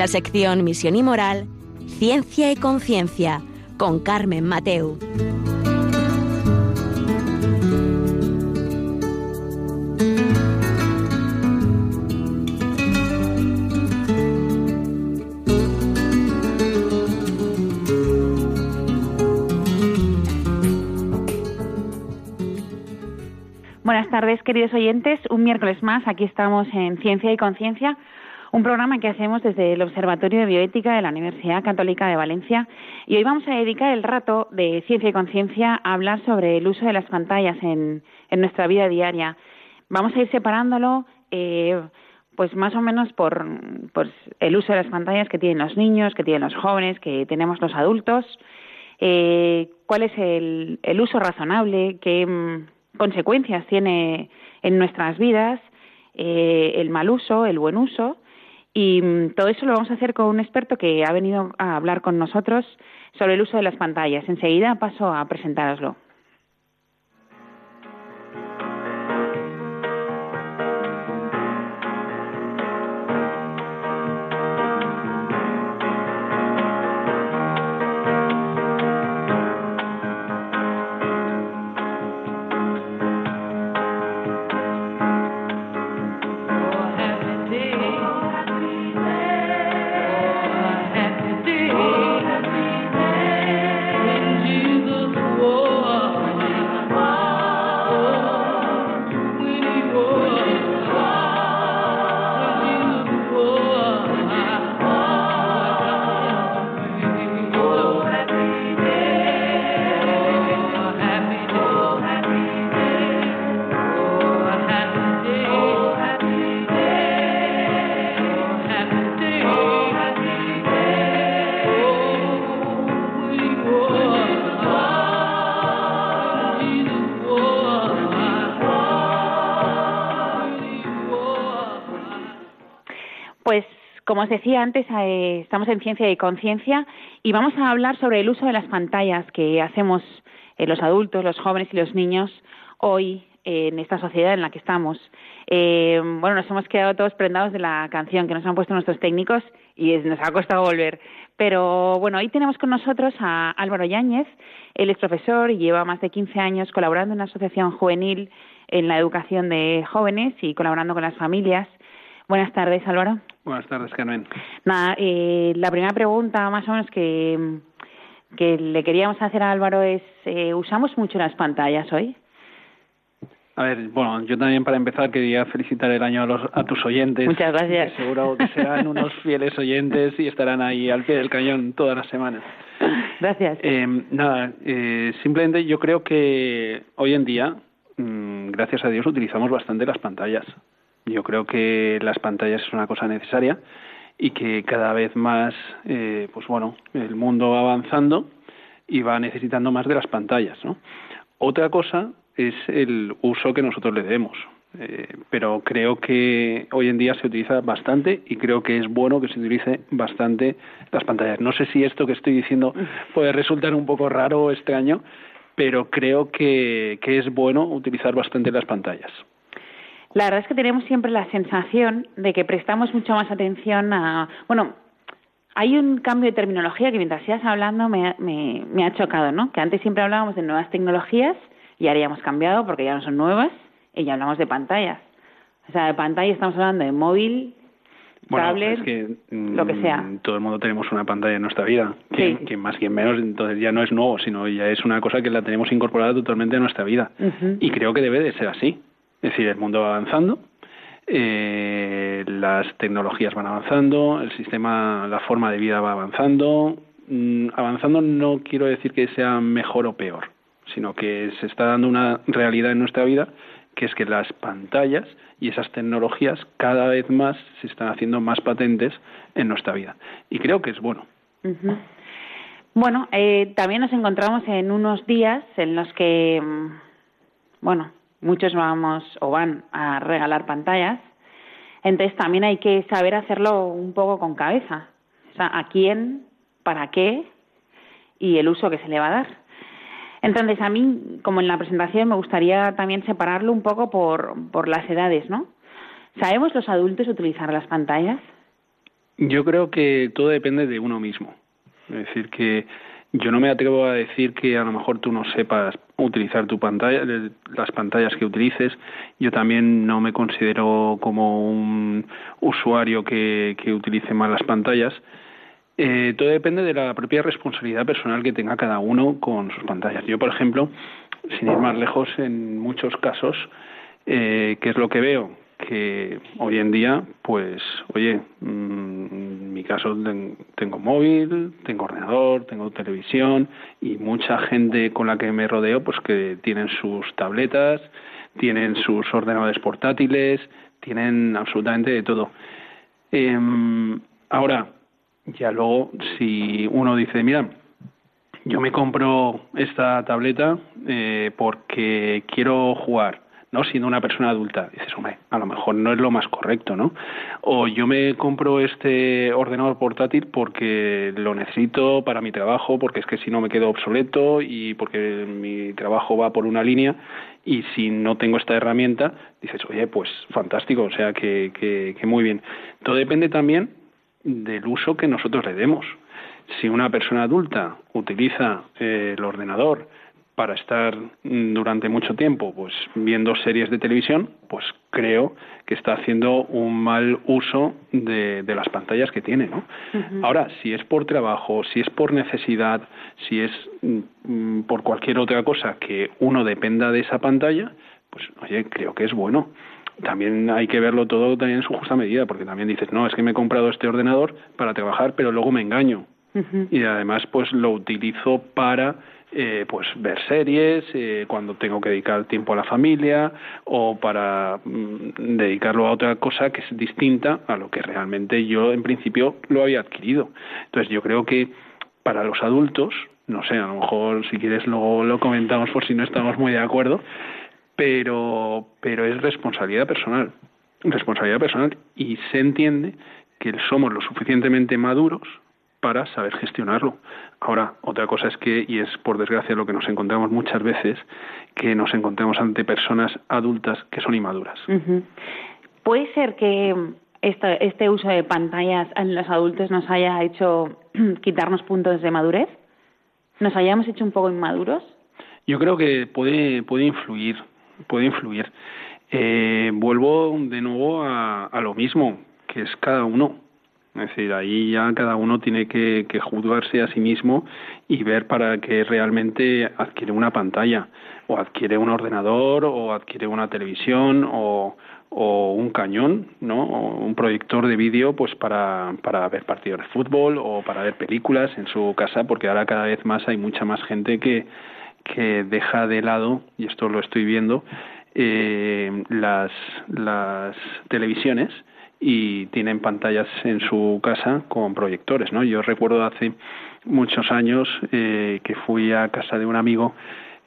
la sección Misión y Moral, Ciencia y Conciencia, con Carmen Mateu. Buenas tardes, queridos oyentes. Un miércoles más, aquí estamos en Ciencia y Conciencia, un programa que hacemos desde el Observatorio de Bioética de la Universidad Católica de Valencia. Y hoy vamos a dedicar el rato de Ciencia y Conciencia a hablar sobre el uso de las pantallas en, nuestra vida diaria. Vamos a ir separándolo, eh, pues más o menos por, el uso de las pantallas que tienen los niños, que tienen los jóvenes, que tenemos los adultos. Eh, ¿Cuál es el, el uso razonable? ¿Qué consecuencias tiene en nuestras vidas eh, el mal uso, el buen uso. Y mm, todo eso lo vamos a hacer con un experto que ha venido a hablar con nosotros sobre el uso de las pantallas. Enseguida paso a presentároslo. Como os decía antes, eh, estamos en Ciencia y Conciencia y vamos a hablar sobre el uso de las pantallas que hacemos eh, los adultos, los jóvenes y los niños hoy en esta sociedad en la que estamos. Eh, bueno, nos hemos quedado todos prendados de la canción que nos han puesto nuestros técnicos y nos ha costado volver. Pero bueno, hoy tenemos con nosotros a Álvaro Yáñez. Él es profesor y lleva más de 15 años colaborando en una asociación juvenil en la educación de jóvenes y colaborando con las familias. Buenas tardes, Álvaro. Buenas tardes, Carmen. Nada, eh, la primera pregunta más o menos que, que le queríamos hacer a Álvaro es, eh, ¿usamos mucho las pantallas hoy? A ver, bueno, yo también para empezar quería felicitar el año a, los, a tus oyentes. Muchas gracias. seguro que serán unos fieles oyentes y estarán ahí al pie del cañón todas las semanas. Gracias. Eh, nada, eh, simplemente yo creo que hoy en día, mm, gracias a Dios, utilizamos bastante las pantallas. Yo creo que las pantallas es una cosa necesaria y que cada vez más, eh, pues bueno, el mundo va avanzando y va necesitando más de las pantallas, ¿no? Otra cosa es el uso que nosotros le demos. Eh, pero creo que hoy en día se utiliza bastante y creo que es bueno que se utilice bastante las pantallas. No sé si esto que estoy diciendo puede resultar un poco raro o extraño, pero creo que es bueno utilizar bastante las pantallas. La verdad es que tenemos siempre la sensación de que prestamos mucho más atención a... Bueno, hay un cambio de terminología que mientras sigas hablando me, me, ha chocado, ¿no? Que antes siempre hablábamos de nuevas tecnologías y ahora ya hemos cambiado porque ya no son nuevas y ya hablamos de pantallas. O sea, de pantalla estamos hablando de móvil, tablet, lo que sea. Mm, todo el mundo tenemos una pantalla en nuestra vida, que, más que menos, entonces ya no es nuevo, sino ya es una cosa que la tenemos incorporada totalmente en nuestra vida. Y creo que debe de ser así. Es decir, el mundo va avanzando, eh, las tecnologías van avanzando, el sistema, la forma de vida va avanzando. Mm, avanzando no quiero decir que sea mejor o peor, sino que se está dando una realidad en nuestra vida que es que las pantallas y esas tecnologías cada vez más se están haciendo más patentes en nuestra vida. Y creo que es bueno. Bueno, eh, también nos encontramos en unos días en los que, mm, bueno, muchos vamos o van a regalar pantallas. Entonces también hay que saber hacerlo un poco con cabeza. O sea, a quién, para qué y el uso que se le va a dar. Entonces, a mí, como en la presentación, me gustaría también separarlo un poco por, por las edades, ¿no? ¿Sabemos los adultos utilizar las pantallas? Yo creo que todo depende de uno mismo. Es decir, que yo no me atrevo a decir que a lo mejor tú no sepas utilizar tu pantalla, las pantallas que utilices. Yo también no me considero como un usuario que, que utilice mal las pantallas. Eh, todo depende de la propia responsabilidad personal que tenga cada uno con sus pantallas. Yo, por ejemplo, sin ir más lejos, en muchos casos, eh, ¿qué es lo que veo? Que hoy en día, pues, oye, mm, en mi caso tengo móvil, tengo ordenador, tengo televisión y mucha gente con la que me rodeo, pues que tienen sus tabletas, tienen sus ordenadores portátiles, tienen absolutamente de todo. Em, ahora, ya luego, si uno dice, mira, yo me compro esta tableta eh, porque quiero jugar, ¿no? Siendo una persona adulta, dices, hombre, a lo mejor no es lo más correcto, ¿no? O yo me compro este ordenador portátil porque lo necesito para mi trabajo, porque es que si no me quedo obsoleto y porque mi trabajo va por una línea y si no tengo esta herramienta, dices, oye, pues fantástico, o sea, que, que, que muy bien. Todo depende también del uso que nosotros le demos. Si una persona adulta utiliza eh, el ordenador para estar mm, durante mucho tiempo pues viendo series de televisión, pues creo que está haciendo un mal uso de, las pantallas que tiene, ¿no? Ahora, si es por trabajo, si es por necesidad, si es mm, por cualquier otra cosa que uno dependa de esa pantalla, pues oye, creo que es bueno también hay que verlo todo también en su justa medida, porque también dices, no, es que me he comprado este ordenador para trabajar, pero luego me engaño. Y además, pues lo utilizo para eh, pues ver series eh, cuando tengo que dedicar tiempo a la familia o para mm, dedicarlo a otra cosa que es distinta a lo que realmente yo en principio lo había adquirido. Entonces yo creo que para los adultos, no sé, a lo mejor si quieres luego lo comentamos por si no estamos muy de acuerdo, pero, pero es responsabilidad personal, responsabilidad personal y se entiende que somos lo suficientemente maduros para saber gestionarlo. Ahora, otra cosa es que, y es por desgracia lo que nos encontramos muchas veces, que nos encontremos ante personas adultas que son inmaduras. ¿Puede ser que este, este uso de pantallas en los adultos nos haya hecho quitarnos puntos de madurez? ¿Nos hayamos hecho un poco inmaduros? Yo creo que puede, puede influir puede influir. Eh, vuelvo de nuevo a, a, lo mismo, que es cada uno. Es decir, ahí ya cada uno tiene que, juzgarse a sí mismo y ver para qué realmente adquiere una pantalla, o adquiere un ordenador, o adquiere una televisión, o, o un cañón, ¿no? O un proyector de vídeo, pues para, para ver partidos de fútbol o para ver películas en su casa, porque ahora cada vez más hay mucha más gente que, que deja de lado, y esto lo estoy viendo, eh, las, las televisiones y tienen pantallas en su casa con proyectores, ¿no? Yo recuerdo hace muchos años eh, que fui a casa de un amigo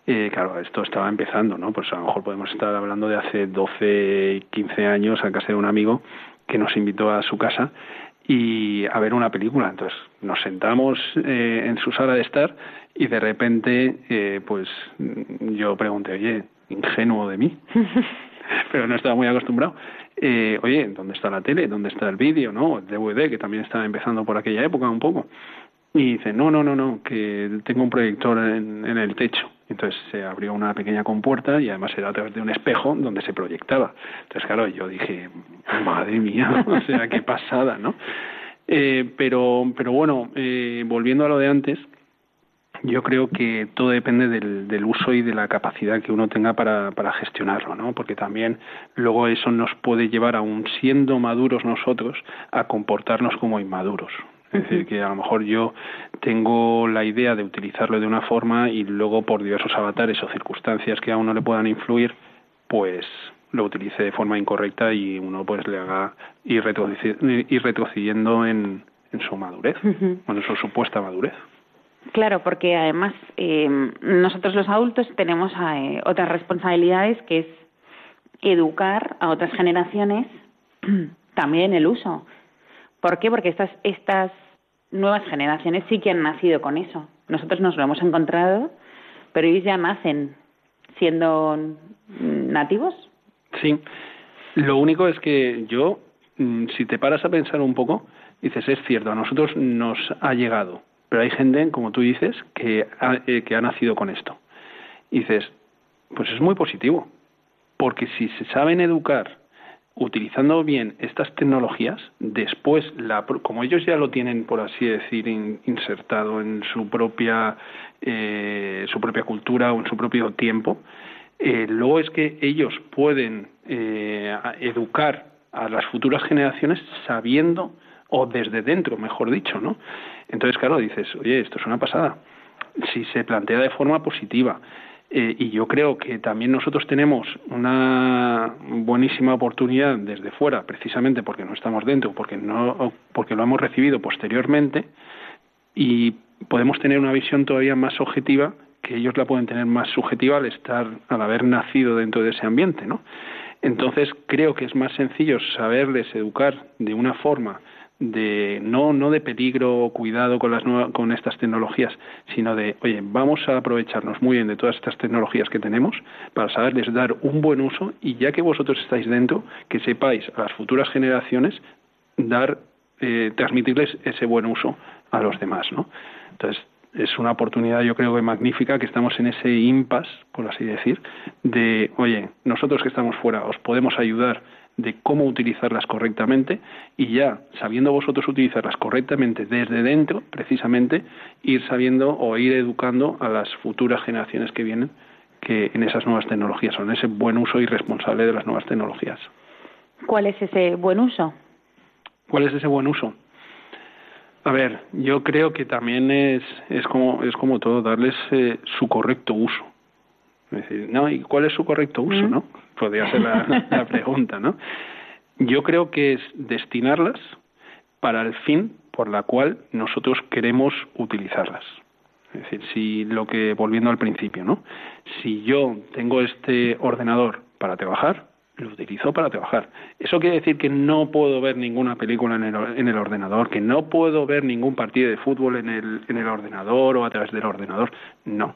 eh, claro, esto estaba empezando, ¿no? Pues a lo mejor podemos estar hablando de hace 12, 15 años a casa de un amigo que nos invitó a su casa y a ver una película. Entonces nos sentamos eh, en su sala de estar y de repente, eh, pues yo pregunté, oye, ingenuo de mí, pero no estaba muy acostumbrado. Eh, oye, ¿dónde está la tele? ¿Dónde está el vídeo? ¿No? El DVD, que también estaba empezando por aquella época un poco. Y dice, no, no, no, no, que tengo un proyector en, el techo. Entonces se abrió una pequeña compuerta y además era a través de un espejo donde se proyectaba. Entonces, claro, yo dije, madre mía, o sea, qué pasada, ¿no? Eh, pero, pero bueno, eh, volviendo a lo de antes, yo creo que todo depende del, del, uso y de la capacidad que uno tenga para, para gestionarlo, ¿no? Porque también luego eso nos puede llevar, aún siendo maduros nosotros, a comportarnos como inmaduros. Es decir, que a lo mejor yo tengo la idea de utilizarlo de una forma y luego por diversos avatares o circunstancias que a uno le puedan influir, pues lo utilice de forma incorrecta y uno pues le haga ir, retrocediendo en, en su madurez, en su supuesta madurez. Claro, porque además eh, nosotros los adultos tenemos eh, otras responsabilidades que es educar a otras generaciones también el uso. ¿Por qué? Porque estas, estas nuevas generaciones sí que han nacido con eso. Nosotros nos lo hemos encontrado, pero ellos ya nacen siendo nativos. Sí. Lo único es que yo, mm, si te paras a pensar un poco, dices, es cierto, a nosotros nos ha llegado, pero hay gente, como tú dices, que ha, eh, que ha nacido con esto. Y dices, pues es muy positivo, porque si se saben educar utilizando bien estas tecnologías, después, la, como ellos ya lo tienen, por así decir, insertado en su propia, eh, su propia cultura o en su propio tiempo, eh, luego es que ellos pueden eh, educar a las futuras generaciones sabiendo, o desde dentro, mejor dicho, ¿no? Entonces, claro, dices, oye, esto es una pasada. Si se plantea de forma positiva, eh, y yo creo que también nosotros tenemos una buenísima oportunidad desde fuera, precisamente porque no estamos dentro, porque no, porque lo hemos recibido posteriormente, y podemos tener una visión todavía más objetiva que ellos la pueden tener más subjetiva al estar, al haber nacido dentro de ese ambiente, ¿no? Entonces creo que es más sencillo saberles educar de una forma de no no de peligro o cuidado con las con estas tecnologías sino de oye vamos a aprovecharnos muy bien de todas estas tecnologías que tenemos para saberles dar un buen uso y ya que vosotros estáis dentro que sepáis a las futuras generaciones dar eh, transmitirles ese buen uso a los demás no entonces es una oportunidad yo creo que magnífica que estamos en ese impasse por así decir de oye nosotros que estamos fuera os podemos ayudar de cómo utilizarlas correctamente y ya sabiendo vosotros utilizarlas correctamente desde dentro, precisamente, ir sabiendo o ir educando a las futuras generaciones que vienen que en esas nuevas tecnologías, son ese buen uso y responsable de las nuevas tecnologías. ¿Cuál es ese buen uso? ¿Cuál es ese buen uso? A ver, yo creo que también es, es, como, es como todo, darles eh, su correcto uso. Es decir, ¿no? ¿Y cuál es su correcto uso, no? Podría ser la, pregunta, ¿no? Yo creo que es destinarlas para el fin por la cual nosotros queremos utilizarlas. Es decir, si lo que, volviendo al principio, ¿no? Si yo tengo este ordenador para trabajar, lo utilizo para trabajar. ¿Eso quiere decir que no puedo ver ninguna película en el, en el ordenador, que no puedo ver ningún partido de fútbol en el, en el ordenador o a través del ordenador? No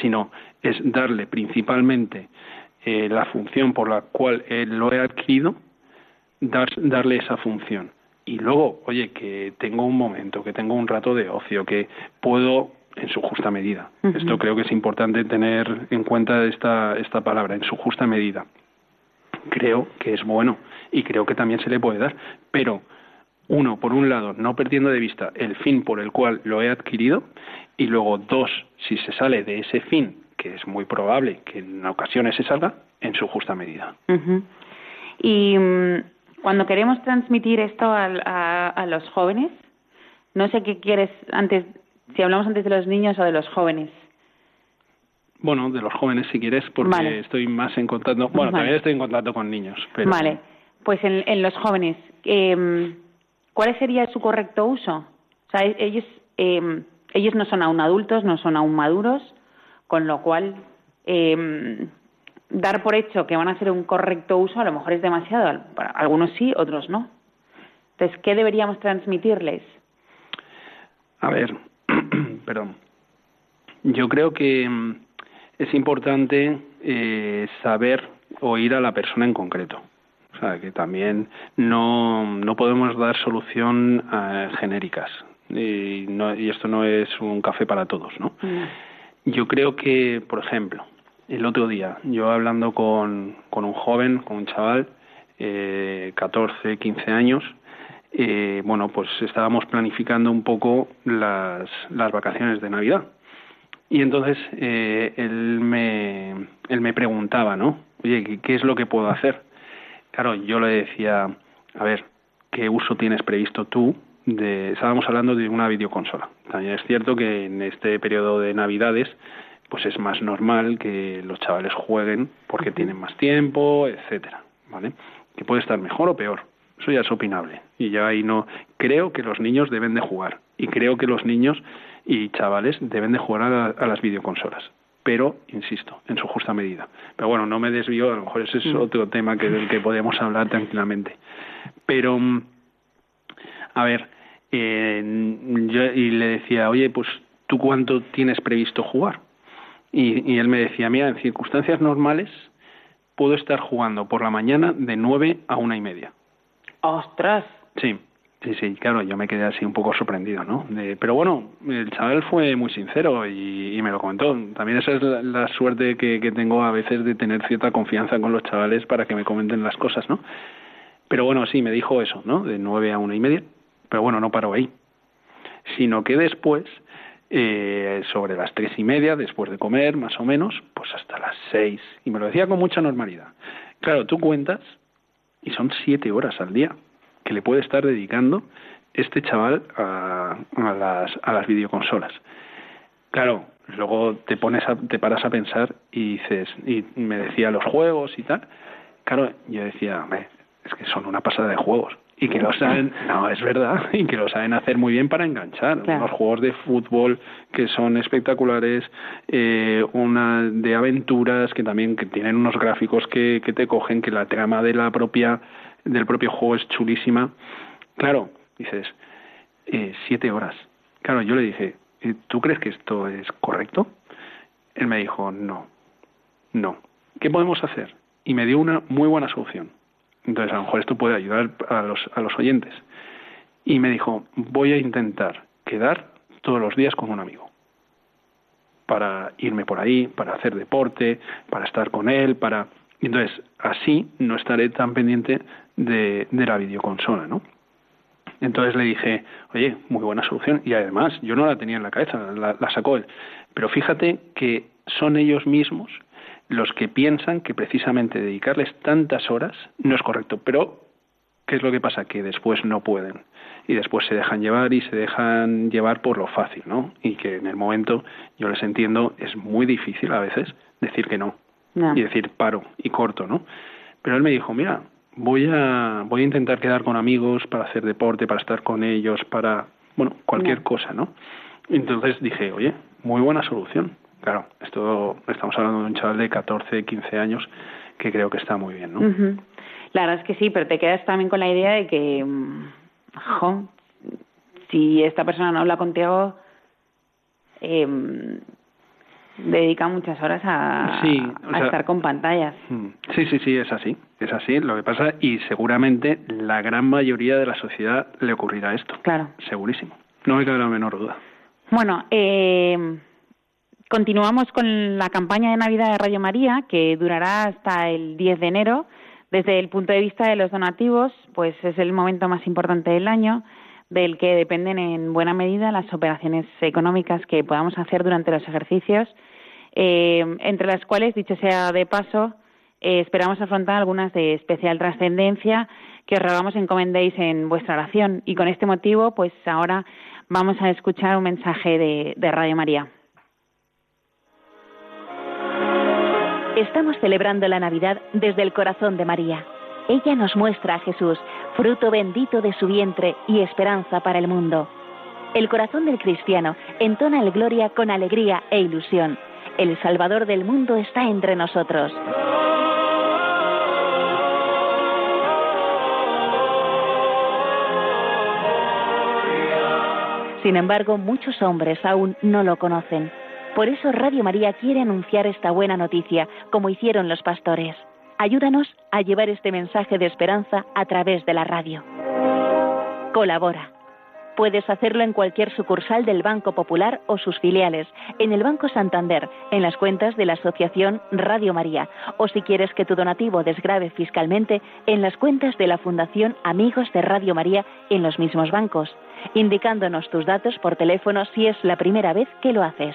sino es darle principalmente eh, la función por la cual lo he adquirido, darle esa función. Y luego, oye, que tengo un momento, que tengo un rato de ocio, que puedo en su justa medida. Esto creo que es importante tener en cuenta esta, esta palabra, en su justa medida. Creo que es bueno y creo que también se le puede dar, pero uno, por un lado, no perdiendo de vista el fin por el cual lo he adquirido y luego dos, si se sale de ese fin, que es muy probable que en ocasiones se salga, en su justa medida. Y mm, cuando queremos transmitir esto a, los jóvenes, no sé qué quieres antes, si hablamos antes de los niños o de los jóvenes. Bueno, de los jóvenes si quieres, porque estoy más en contacto. Bueno, también estoy en contacto con niños. Pero... Vale, pues en, en los jóvenes, eh, ¿cuál sería su correcto uso? O sea, ellos eh, ellos no son aún adultos, no son aún maduros, con lo cual em, dar por hecho que van a hacer un correcto uso a lo mejor es demasiado. Para algunos sí, otros no. Entonces, ¿qué deberíamos transmitirles? A ver, perdón. Yo creo que em, es importante eh, saber oír a la persona en concreto. O sea, que también no, no podemos dar solución eh, genéricas y, no, y esto no es un café para todos, ¿no? Mm. Yo creo que, por ejemplo, el otro día, yo hablando con, con un joven, con un chaval, eh, 14, 15 años, eh, bueno, pues estábamos planificando un poco las, las vacaciones de Navidad. Y entonces eh, él, me, él me preguntaba, ¿no? Oye, ¿qué, ¿qué es lo que puedo hacer? Claro, yo le decía, a ver, ¿qué uso tienes previsto tú de, estábamos hablando de una videoconsola. También es cierto que en este periodo de Navidades pues es más normal que los chavales jueguen porque tienen más tiempo, etcétera, ¿vale? Que puede estar mejor o peor. Eso ya es opinable. Y ya ahí no creo que los niños deben de jugar y creo que los niños y chavales deben de jugar a, las videoconsolas pero insisto, en su justa medida. Pero bueno, no me desvío, a lo mejor ese es mm. otro tema que, del que podemos hablar tranquilamente. Pero, mm, a ver, eh, yo, y le decía, oye, pues tú cuánto tienes previsto jugar? Y, y él me decía, mira, en circunstancias normales puedo estar jugando por la mañana de nueve a una y media. ¡Ostras! Sí, Sí, sí, claro, yo me quedé así un poco sorprendido, ¿no? pero bueno, el chaval fue muy sincero y, me lo comentó. También esa es la, suerte que, que, tengo a veces de tener cierta confianza con los chavales para que me comenten las cosas, ¿no? Pero bueno, sí, me dijo eso, ¿no? De nueve a una y media. Pero bueno, no paró ahí. Sino que después, eh, sobre las tres y media, después de comer, más o menos, pues hasta las seis. Y me lo decía con mucha normalidad. Claro, tú cuentas y son siete horas al día que le puede estar dedicando este chaval a, las, a las videoconsolas. Claro, luego te pones te paras a pensar y dices y me decía los juegos y tal. Claro, yo decía, es que son una pasada de juegos y que lo saben, no, es verdad, y que lo saben hacer muy bien para enganchar. Los juegos de fútbol que son espectaculares, eh, una de aventuras que también que tienen unos gráficos que, que te cogen, que la trama de la propia del propio juego es chulísima. Claro, dices, eh, siete horas. Claro, yo le dije, ¿tú crees que esto es correcto? Él me dijo, no, no. ¿Qué podemos hacer? Y me dio una muy buena solución. Entonces, a lo mejor esto puede ayudar a los, a los oyentes. Y me dijo, voy a intentar quedar todos los días con un amigo. Para irme por ahí, para hacer deporte, para estar con él, para... Entonces, así no estaré tan pendiente de, la videoconsola, ¿no? Entonces le dije, oye, muy buena solución. Y además, yo no la tenía en la cabeza, la, la, sacó él. Pero fíjate que son ellos mismos los que piensan que precisamente dedicarles tantas horas no es correcto. Pero, ¿qué es lo que pasa? Que después no pueden. Y después se dejan llevar y se dejan llevar por lo fácil, ¿no? Y que en el momento, yo les entiendo, es muy difícil a veces decir que no. Y decir paro y corto, ¿no? Pero él me dijo, mira, voy a, voy a intentar quedar con amigos para hacer deporte, para estar con ellos, para, bueno, cualquier cosa, ¿no? Entonces dije, oye, muy buena solución. Claro, esto estamos hablando de un chaval de 14, 15 años que creo que está muy bien, ¿no? La verdad es que sí, pero te quedas también con la idea de que, mm, jo, si esta persona no habla contigo, eh, dedica muchas horas a, estar con pantallas. Mm, sí, sí, sí, es así, es así. Lo que pasa, y seguramente la gran mayoría de la sociedad le ocurrirá esto. Claro. Segurísimo. No me cabe la menor duda. Bueno, eh, continuamos con la campaña de Navidad de Radio María, que durará hasta el 10 de enero. Desde el punto de vista de los donativos, pues es el momento más importante del año del que dependen en buena medida las operaciones económicas que podamos hacer durante los ejercicios, eh, entre las cuales, dicho sea de paso, eh, esperamos afrontar algunas de especial trascendencia que os rogamos encomendéis en vuestra oración. Y con este motivo, pues ahora vamos a escuchar un mensaje de, de Radio María. Estamos celebrando la Navidad desde el corazón de María. Ella nos muestra a Jesús, fruto bendito de su vientre y esperanza para el mundo. El corazón del cristiano entona el gloria con alegría e ilusión. El Salvador del mundo está entre nosotros. Sin embargo, muchos hombres aún no lo conocen. Por eso Radio María quiere anunciar esta buena noticia, como hicieron los pastores. Ayúdanos a llevar este mensaje de esperanza a través de la radio. Colabora. Puedes hacerlo en cualquier sucursal del Banco Popular o sus filiales, en el Banco Santander, en las cuentas de la Asociación Radio María, o si quieres que tu donativo desgrave fiscalmente, en las cuentas de la Fundación Amigos de Radio María en los mismos bancos, indicándonos tus datos por teléfono si es la primera vez que lo haces.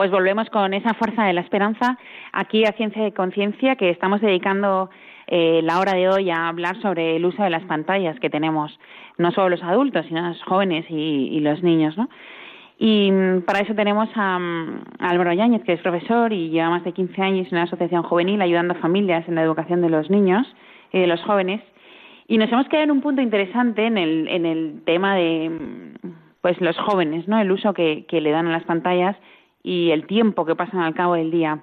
Pues volvemos con esa fuerza de la esperanza aquí a Ciencia y Conciencia, que estamos dedicando eh, la hora de hoy a hablar sobre el uso de las pantallas que tenemos, no solo los adultos, sino los jóvenes y, los niños, ¿no? Y mm, para eso tenemos a, mm, Álvaro Yáñez, que es profesor y lleva más de 15 años en una asociación juvenil ayudando a familias en la educación de los niños y de los jóvenes. Y nos hemos quedado en un punto interesante en el, en el tema de pues los jóvenes, ¿no? El uso que, que le dan a las pantallas y el tiempo que pasan al cabo del día.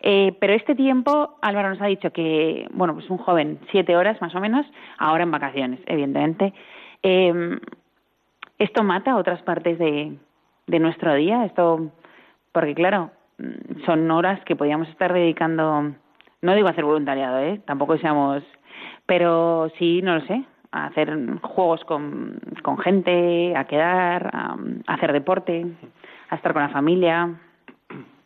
Eh, pero este tiempo, Álvaro nos ha dicho que, bueno, pues un joven, siete horas más o menos, ahora en vacaciones, evidentemente. Eh, ¿Esto mata otras partes de, de nuestro día? Esto, porque claro, son horas que podríamos estar dedicando, no digo hacer voluntariado, ¿eh? Tampoco seamos pero sí, no lo sé, a hacer juegos con, con gente, a quedar, a, hacer deporte, a estar con la familia.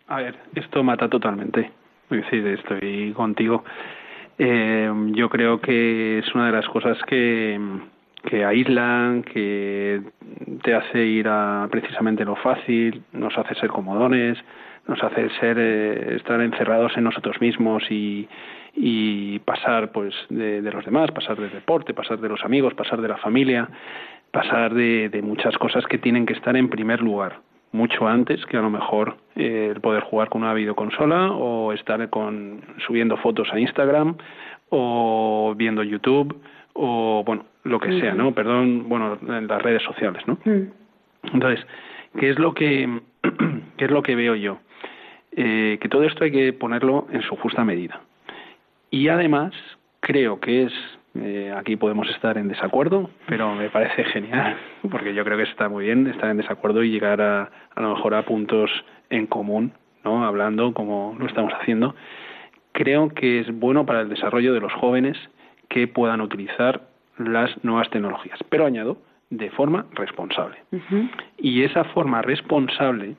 A ver, esto mata totalmente. Decir, estoy contigo. Eh, yo creo que es una de las cosas que, que aíslan, que te hace ir a precisamente lo fácil, nos hace ser comodones, nos hace ser eh, estar encerrados en nosotros mismos y, y pasar pues de, los demás, pasar del deporte, pasar de los amigos, pasar de la familia, pasar de, muchas cosas que tienen que estar en primer lugar mucho antes que a lo mejor eh, el poder jugar con una videoconsola o estar con subiendo fotos a Instagram o viendo YouTube o bueno lo que sea no perdón bueno en las redes sociales no entonces qué es lo que qué es lo que veo yo eh, que todo esto hay que ponerlo en su justa medida. Y además, creo que es, eh, aquí podemos estar en desacuerdo, pero me parece genial, porque yo creo que está muy bien estar en desacuerdo y llegar a, a lo mejor a puntos en común, ¿no? Hablando como lo estamos haciendo. Creo que es bueno para el desarrollo de los jóvenes que puedan utilizar las nuevas tecnologías. Pero añado, de forma responsable. Y esa forma responsable,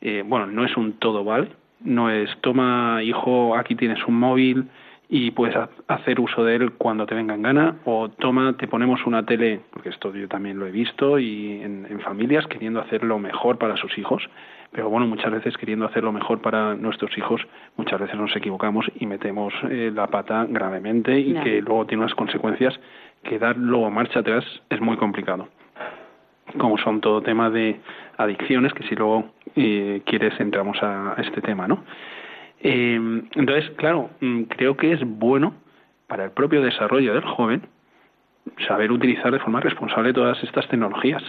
eh, bueno, no es un todo vale, no es toma, hijo, aquí tienes un móvil, y puedes hacer uso de él cuando te venga en gana o toma, te ponemos una tele, porque esto yo también lo he visto y en, familias queriendo hacer lo mejor para sus hijos, pero bueno, muchas veces queriendo hacer lo mejor para nuestros hijos, muchas veces nos equivocamos y metemos eh, la pata gravemente y que luego tiene unas consecuencias que dar luego marcha atrás es muy complicado. Como son todo tema de adicciones, que si luego eh, quieres entramos a este tema, ¿no? Eh, entonces, claro, mm, creo que es bueno para el propio desarrollo del joven saber utilizar de forma responsable todas estas tecnologías.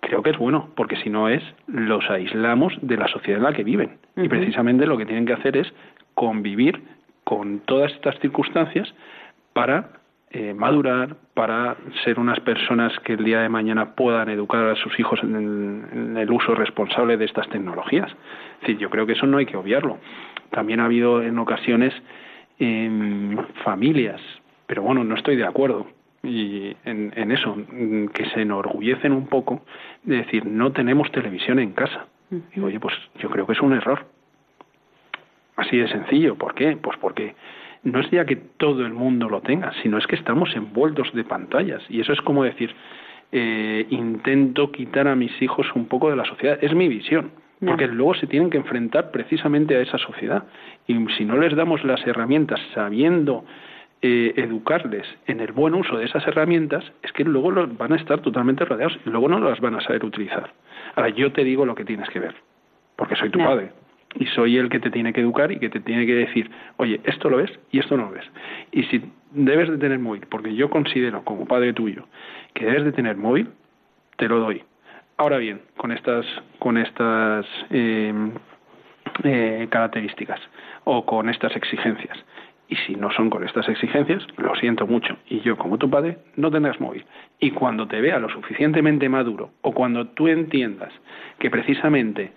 Creo que es bueno, porque si no es, los aislamos de la sociedad en la que viven. Y precisamente lo que tienen que hacer es convivir con todas estas circunstancias para eh, madurar, para ser unas personas que el día de mañana puedan educar a sus hijos en el, en el uso responsable de estas tecnologías. Es decir, yo creo que eso no hay que obviarlo. También ha habido en ocasiones familias, pero bueno, no estoy de acuerdo y en, eso, que se enorgullecen un poco de decir, no tenemos televisión en casa. Y oye, pues yo creo que es un error. Así de sencillo. ¿Por qué? Pues porque no es ya que todo el mundo lo tenga, sino es que estamos envueltos de pantallas. Y eso es como decir, eh, intento quitar a mis hijos un poco de la sociedad. Es mi visión porque luego se tienen que enfrentar precisamente a esa sociedad. Y si no les damos las herramientas sabiendo eh, educarles en el buen uso de esas herramientas, es que luego los van a estar totalmente rodeados y luego no las van a saber utilizar. Ahora, yo te digo lo que tienes que ver, porque soy tu padre y soy el que te tiene que educar y que te tiene que decir, oye, esto lo ves y esto no lo ves. Y si debes de tener móvil, porque yo considero como padre tuyo que debes de tener móvil, te lo doy. Ahora bien, con estas, con estas eh, eh, características o con estas exigencias. Y si no son con estas exigencias, lo siento mucho. Y yo, como tu padre, no tendrás móvil. Y cuando te vea lo suficientemente maduro o cuando tú entiendas que precisamente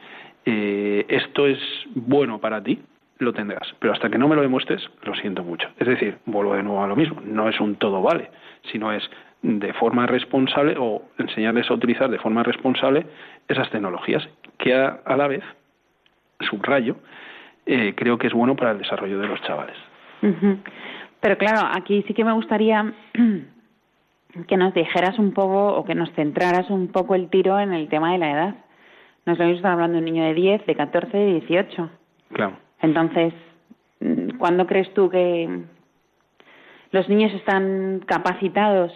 eh, esto es bueno para ti, lo tendrás. Pero hasta que no me lo demuestres, lo siento mucho. Es decir, vuelvo de nuevo a lo mismo. No es un todo vale, sino es de forma responsable o enseñarles a utilizar de forma responsable esas tecnologías que a, la vez, subrayo, eh, creo que es bueno para el desarrollo de los chavales. Pero claro, aquí sí que me gustaría que nos dijeras un poco o que nos centraras un poco el tiro en el tema de la edad. Nos lo estar hablando de un niño de 10, de 14, de 18. Claro. Entonces, ¿cuándo crees tú que los niños están capacitados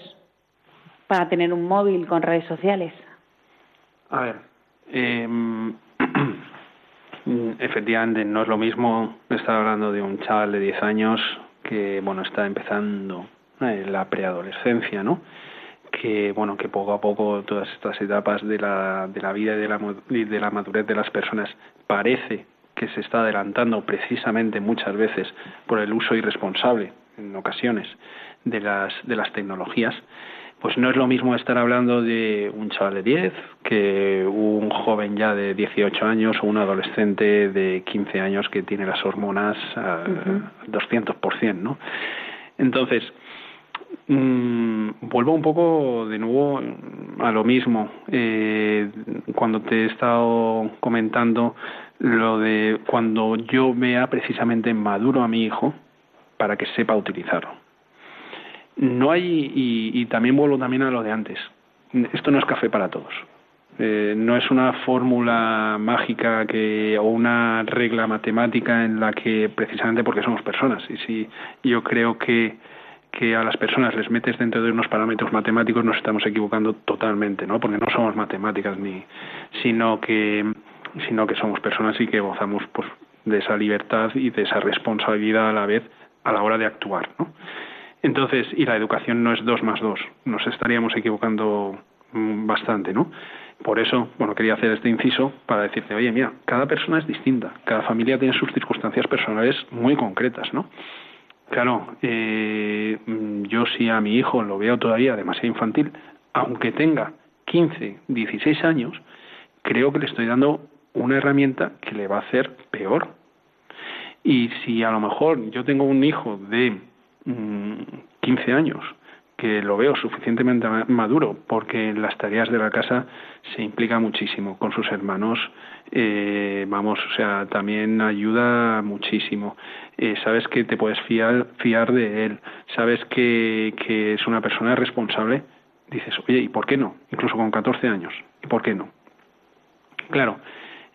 para tener un móvil con redes sociales? A ver, eh, efectivamente no es lo mismo estar hablando de un chaval de 10 años que bueno está empezando eh, la preadolescencia, ¿no? Que bueno que poco a poco todas estas etapas de la, de la vida y de la, de la madurez de las personas parece que se está adelantando precisamente muchas veces por el uso irresponsable en ocasiones de las de las tecnologías pues no es lo mismo estar hablando de un chaval de 10 que un joven ya de 18 años o un adolescente de 15 años que tiene las hormonas al 200%, ¿no? Entonces, Mm, vuelvo un poco de nuevo a lo mismo. Eh, cuando te he estado comentando lo de cuando yo vea precisamente maduro a mi hijo para que sepa utilizarlo. No hay, y, también vuelvo también a lo de antes. Esto no es café para todos. Eh, no es una fórmula mágica que, o una regla matemática en la que precisamente porque somos personas. Y si yo creo que que a las personas les metes dentro de unos parámetros matemáticos nos estamos equivocando totalmente, ¿no? Porque no somos matemáticas ni sino que sino que somos personas y que gozamos pues de esa libertad y de esa responsabilidad a la vez a la hora de actuar, ¿no? Entonces, y la educación no es dos más dos, nos estaríamos equivocando mm, bastante, ¿no? Por eso, bueno, quería hacer este inciso para decirte, oye, mira, cada persona es distinta, cada familia tiene sus circunstancias personales muy concretas, ¿no? Claro, eh, yo si a mi hijo lo veo todavía demasiado infantil, aunque tenga 15, 16 años, creo que le estoy dando una herramienta que le va a hacer peor. Y si a lo mejor yo tengo un hijo de 15 mm, años que lo veo suficientemente maduro porque en las tareas de la casa se implica muchísimo con sus hermanos eh, vamos o sea también ayuda muchísimo. Eh, sabes que te puedes fiar fiar de él sabes que, que es una persona responsable. Dices oye y por qué no incluso con 14 años y por qué no claro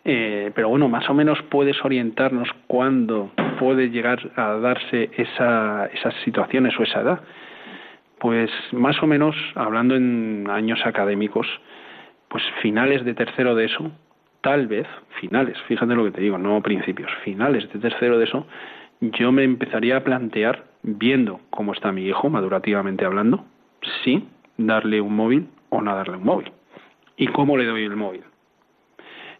eh, pero bueno más o menos puedes orientarnos cuándo puede llegar a darse esa, esas situaciones o esa edad pues más o menos, hablando en años académicos, pues finales de tercero de eso, tal vez, finales, fíjate lo que te digo, no principios, finales de tercero de eso, yo me empezaría a plantear, viendo cómo está mi hijo, madurativamente hablando, si darle un móvil o no darle un móvil. ¿Y cómo le doy el móvil?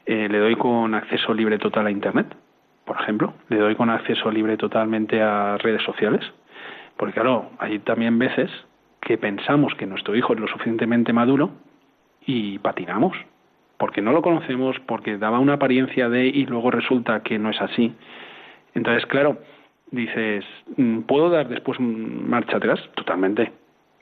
Eh, le doy con acceso libre total a Internet, por ejemplo, le doy con acceso libre totalmente a redes sociales, porque claro, hay también veces que pensamos que nuestro hijo es lo suficientemente maduro y patinamos, porque no lo conocemos, porque daba una apariencia de y luego resulta que no es así. Entonces, claro, dices, mm, ¿puedo dar después marcha atrás? Totalmente,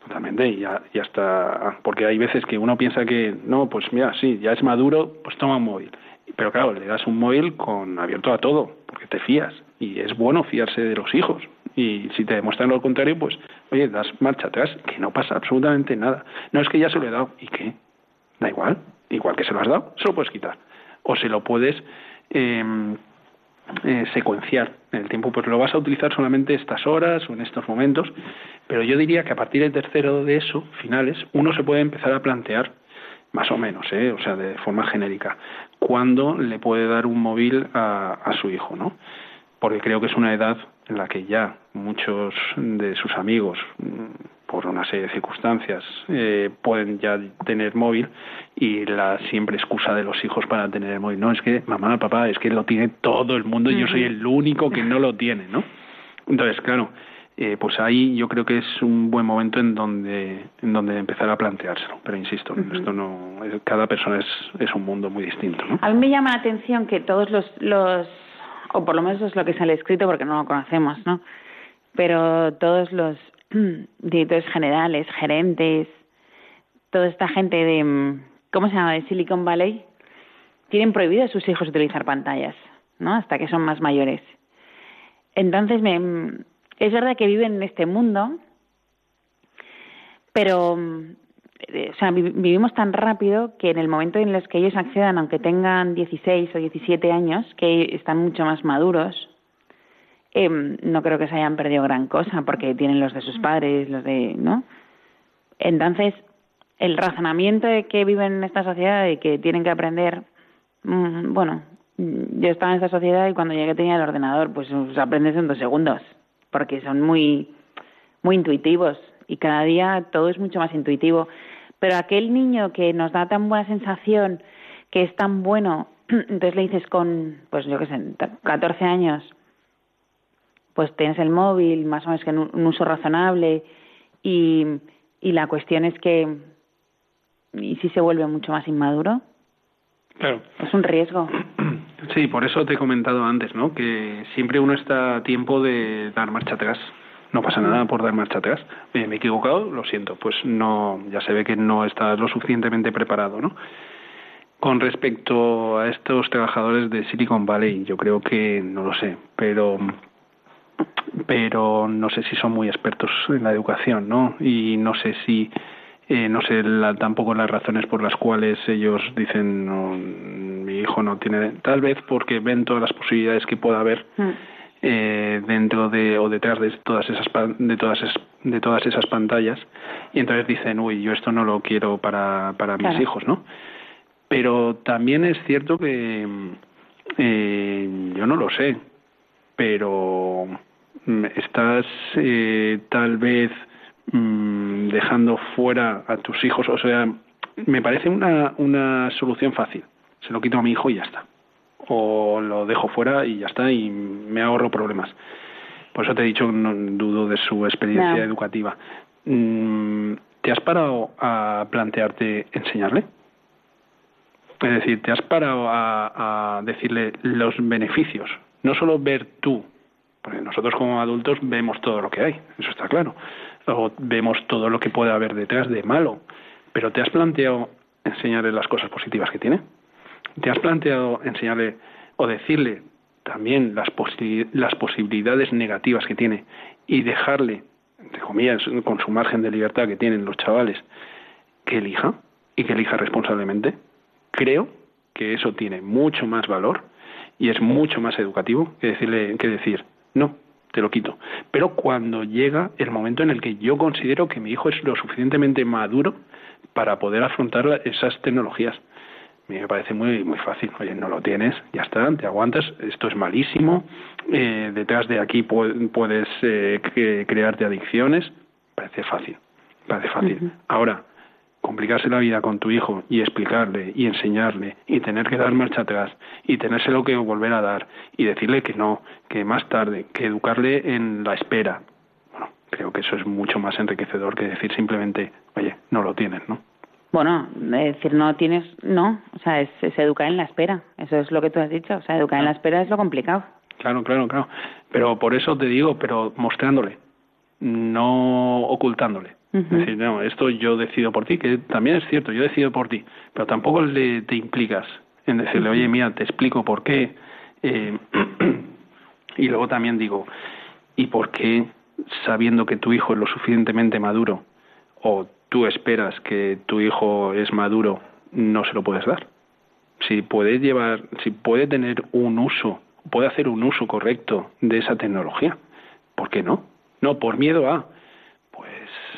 totalmente, y ya, ya está, porque hay veces que uno piensa que, no, pues mira, sí, ya es maduro, pues toma un móvil. Pero claro, le das un móvil con abierto a todo, porque te fías, y es bueno fiarse de los hijos, y si te demuestran lo contrario, pues, oye, das marcha atrás, que no pasa absolutamente nada. No es que ya se lo he dado, ¿y qué? Da igual, igual que se lo has dado, se lo puedes quitar. O se lo puedes em, eh, secuenciar en el tiempo, pues lo vas a utilizar solamente estas horas o en estos momentos, pero yo diría que a partir del tercero de eso, finales, uno se puede empezar a plantear más o menos, ¿eh? o sea, de forma genérica, cuándo le puede dar un móvil a, a su hijo, ¿no? Porque creo que es una edad en la que ya muchos de sus amigos, por una serie de circunstancias, eh, pueden ya tener móvil y la siempre excusa de los hijos para tener el móvil, no, es que mamá, papá, es que lo tiene todo el mundo y yo soy el único que no lo tiene, ¿no? Entonces, claro, eh, pues ahí yo creo que es un buen momento en donde en donde empezar a planteárselo pero insisto esto no cada persona es, es un mundo muy distinto ¿no? a mí me llama la atención que todos los, los o por lo menos es lo que sale escrito porque no lo conocemos, ¿no? Pero todos los directores generales, gerentes, toda esta gente de, ¿cómo se llama?, de Silicon Valley, tienen prohibido a sus hijos utilizar pantallas, ¿no? Hasta que son más mayores. Entonces, me, es verdad que viven en este mundo, pero o sea, vivimos tan rápido que en el momento en los que ellos accedan, aunque tengan 16 o 17 años, que están mucho más maduros, eh, no creo que se hayan perdido gran cosa porque tienen los de sus mm. padres, los de, ¿no? Entonces, el razonamiento de que viven en esta sociedad y que tienen que aprender, mm, bueno, yo estaba en esta sociedad y cuando llegué tenía el ordenador, pues, aprendes en dos segundos, porque son muy, muy intuitivos y cada día todo es mucho más intuitivo. Pero aquel niño que nos da tan buena sensación, que es tan bueno, entonces le dices con, pues yo qué sé, 14 años, pues tienes el móvil, más o menos que en un uso razonable, y, y la cuestión es que, ¿y si se vuelve mucho más inmaduro? Claro. Es un riesgo. Sí, por eso te he comentado antes, ¿no? Que siempre uno está a tiempo de dar marcha atrás. No pasa nada por dar marcha atrás. me he equivocado, lo siento. Pues no, ya se ve que no estás lo suficientemente preparado, ¿no? Con respecto a estos trabajadores de Silicon Valley, yo creo que no lo sé, pero pero no sé si son muy expertos en la educación, ¿no? Y no sé si eh, no sé tampoco las razones por las cuales ellos dicen mi hijo no tiene tal vez porque ven todas las posibilidades que pueda haber mm. Eh, dentro de o detrás de todas esas de todas de todas esas pantallas y entonces dicen uy yo esto no lo quiero para para mis hijos no pero también es cierto que eh, yo no lo sé pero mm, estás eh, tal vez mm, dejando fuera a tus hijos, o sea, me parece una, una solución fácil. Se lo quito a mi hijo y ya está. O lo dejo fuera y ya está y me ahorro problemas. Por eso te he dicho, no dudo de su experiencia educativa. Mm, ¿Te has parado a plantearte enseñarle? Es decir, te has parado a, decirle los beneficios, no solo ver tú, porque nosotros como adultos vemos todo lo que hay, eso está claro, o vemos todo lo que puede haber detrás de malo, pero ¿te has planteado enseñarle las cosas positivas que tiene? ¿Te has planteado enseñarle o decirle también las, las posibilidades negativas que tiene y dejarle, entre comillas, con su margen de libertad que tienen los chavales, que elija y que elija responsablemente? creo que eso tiene mucho más valor y es mucho más educativo que decirle que decir no te lo quito pero cuando llega el momento en el que yo considero que mi hijo es lo suficientemente maduro para poder afrontar esas tecnologías mí me parece muy muy fácil. Oye no lo tienes ya está te aguantas esto es malísimo. Eh, detrás de aquí puedes eh, crearte adicciones. Parece fácil parece fácil. Ahora complicarse la vida con tu hijo y explicarle y enseñarle y tener que dar marcha atrás y tenérselo que volver a dar y decirle que no, que más tarde, que educarle en la espera. Bueno, creo que eso es mucho más enriquecedor que decir simplemente, oye, no lo tienes, ¿no? Bueno, decir no tienes, no, o sea, es, educar en la espera, eso es lo que tú has dicho, o sea, educar en la espera es lo complicado. Claro, claro, claro, pero por eso te digo, pero mostrándole, no ocultándole. Es decir, no, esto yo decido por ti, que también es cierto, yo decido por ti, pero tampoco le, te implicas en decirle, oye, mira, te explico por qué. Eh, y luego también digo, ¿y por qué, sabiendo que tu hijo es lo suficientemente maduro, o tú esperas que tu hijo es maduro, no se lo puedes dar? Si puede llevar, si puede tener un uso, puede hacer un uso correcto de esa tecnología, ¿por qué no? No, por miedo a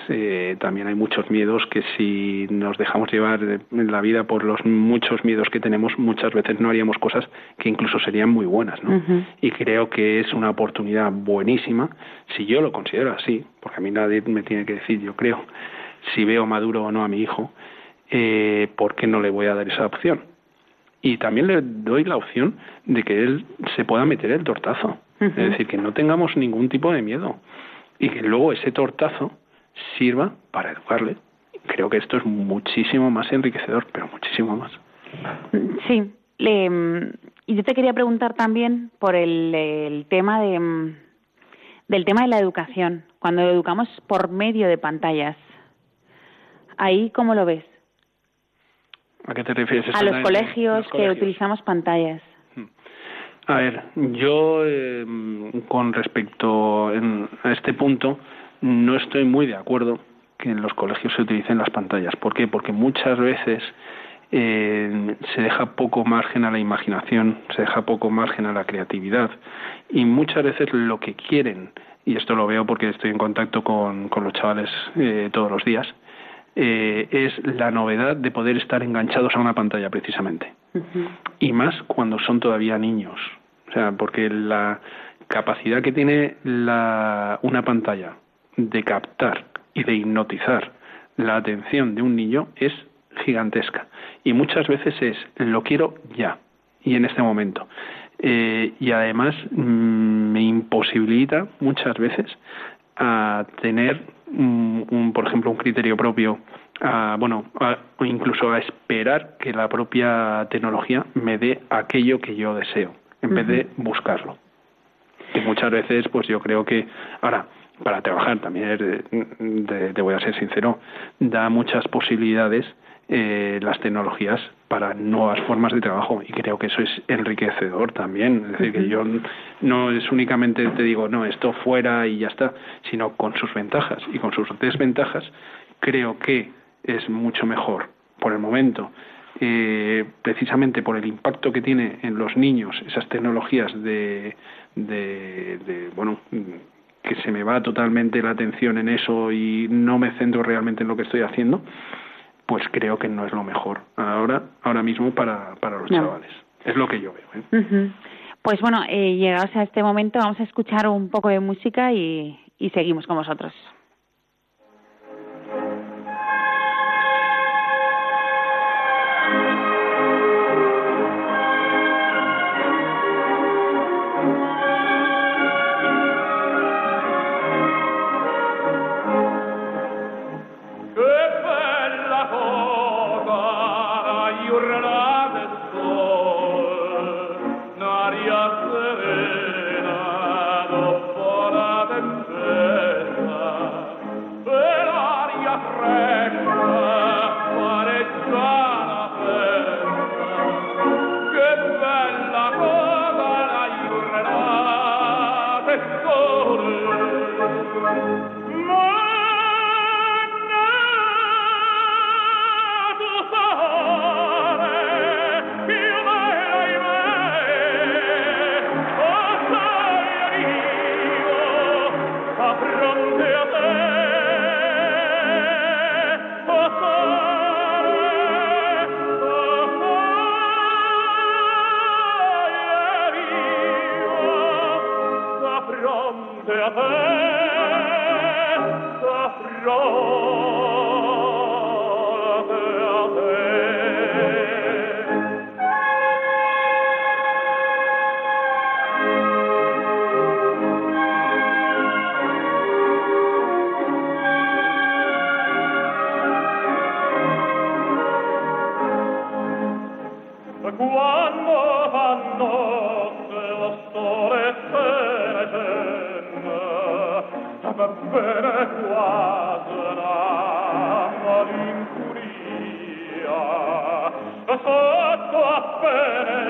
eh, también hay muchos miedos que si nos dejamos llevar en la vida por los muchos miedos que tenemos, muchas veces no haríamos cosas que incluso serían muy buenas, ¿no? Y creo que es una oportunidad buenísima, si yo lo considero así, porque a mí nadie me tiene que decir, yo creo, si veo maduro o no a mi hijo, eh, ¿por qué no le voy a dar esa opción? Y también le doy la opción de que él se pueda meter el tortazo, es decir, que no tengamos ningún tipo de miedo y que luego ese tortazo sirva para educarle. Creo que esto es muchísimo más enriquecedor, pero muchísimo más. Sí, y yo te quería preguntar también por el, tema de, del tema de la educación. Cuando educamos por medio de pantallas, ahí cómo lo ves? ¿A qué te refieres? A los colegios, que utilizamos pantallas. Hmm. A ver, yo eh, con respecto a este punto, no estoy muy de acuerdo que en los colegios se utilicen las pantallas. ¿Por qué? Porque muchas veces eh, se deja poco margen a la imaginación, se deja poco margen a la creatividad y muchas veces lo que quieren, y esto lo veo porque estoy en contacto con, con los chavales eh, todos los días, eh, es la novedad de poder estar enganchados a una pantalla precisamente. Y más cuando son todavía niños. O sea, porque la capacidad que tiene la, una pantalla de captar y de hipnotizar la atención de un niño es gigantesca. Y muchas veces es, lo quiero ya y en este momento. Eh, y además mm, me imposibilita muchas veces a tener, un, por ejemplo, un criterio propio, a, bueno, o incluso a esperar que la propia tecnología me dé aquello que yo deseo, en vez de buscarlo. Y muchas veces, pues yo creo que, ahora, para trabajar también, te voy a ser sincero, da muchas posibilidades eh, las tecnologías para nuevas formas de trabajo y creo que eso es enriquecedor también. Es decir, que yo no es únicamente te digo, no, esto fuera y ya está, sino con sus ventajas y con sus desventajas, creo que es mucho mejor por el momento. Eh, precisamente por el impacto que tiene en los niños esas tecnologías de, de, de bueno que se me va totalmente la atención en eso y no me centro realmente en lo que estoy haciendo pues creo que no es lo mejor ahora, ahora mismo para, para los chavales. Es lo que yo veo. ¿eh? Pues bueno, eh, llegados a este momento vamos a escuchar un poco de música y, y seguimos con vosotros. sotto appena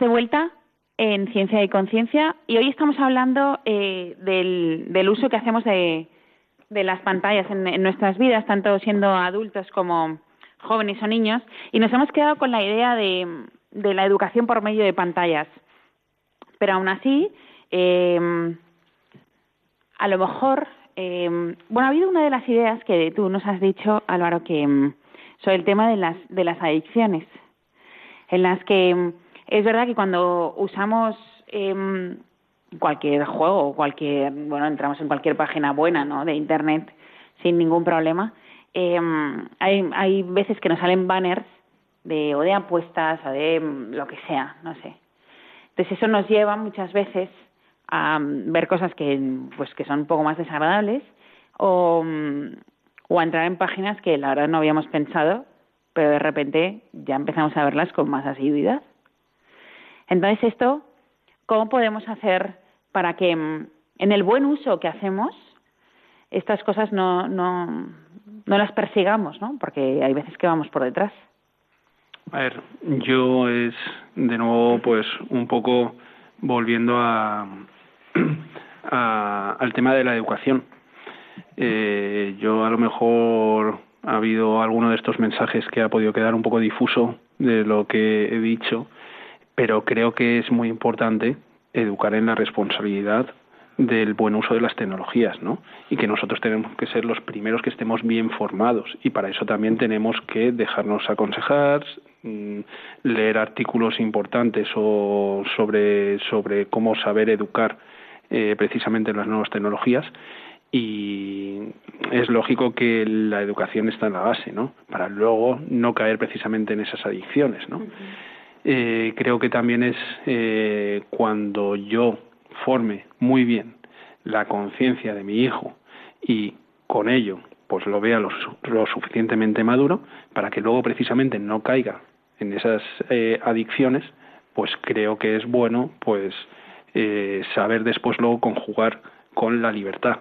de vuelta en Ciencia y Conciencia y hoy estamos hablando eh, del, uso que hacemos de, las pantallas en, nuestras vidas, tanto siendo adultos como jóvenes o niños, y nos hemos quedado con la idea de, la educación por medio de pantallas. Pero aún así, em, a lo mejor, eh, bueno, ha habido una de las ideas que tú nos has dicho, Álvaro, que mm, sobre el tema de las, de las adicciones, en las que es verdad que cuando usamos eh, cualquier juego, cualquier, bueno, entramos en cualquier página buena, ¿no? De Internet sin ningún problema, eh, hay, hay veces que nos salen banners de o de apuestas o de mm, lo que sea, no sé. Entonces eso nos lleva muchas veces a ver cosas que pues que son un poco más desagradables o, o a entrar en páginas que la verdad no habíamos pensado, pero de repente ya empezamos a verlas con más asiduidad. Entonces esto, ¿cómo podemos hacer para que en el buen uso que hacemos estas cosas no, no, no las persigamos, ¿no? Porque hay veces que vamos por detrás. A ver, yo es de nuevo pues un poco volviendo a, al tema de la educación. Eh, yo a lo mejor ha habido alguno de estos mensajes que ha podido quedar un poco difuso de lo que he dicho, pero creo que es muy importante educar en la responsabilidad del buen uso de las tecnologías, ¿no? Y que nosotros tenemos que ser los primeros que estemos bien formados y para eso también tenemos que dejarnos aconsejar, mm, leer artículos importantes o sobre sobre cómo saber educar eh, precisamente en las nuevas tecnologías y es lógico que la educación está en la base, ¿no? Para luego no caer precisamente en esas adicciones, ¿no? Eh, creo que también es eh, cuando yo forme muy bien la conciencia de mi hijo y con ello pues lo vea lo, suficientemente maduro para que luego precisamente no caiga en esas eh, adicciones pues creo que es bueno pues eh, saber después luego conjugar con la libertad.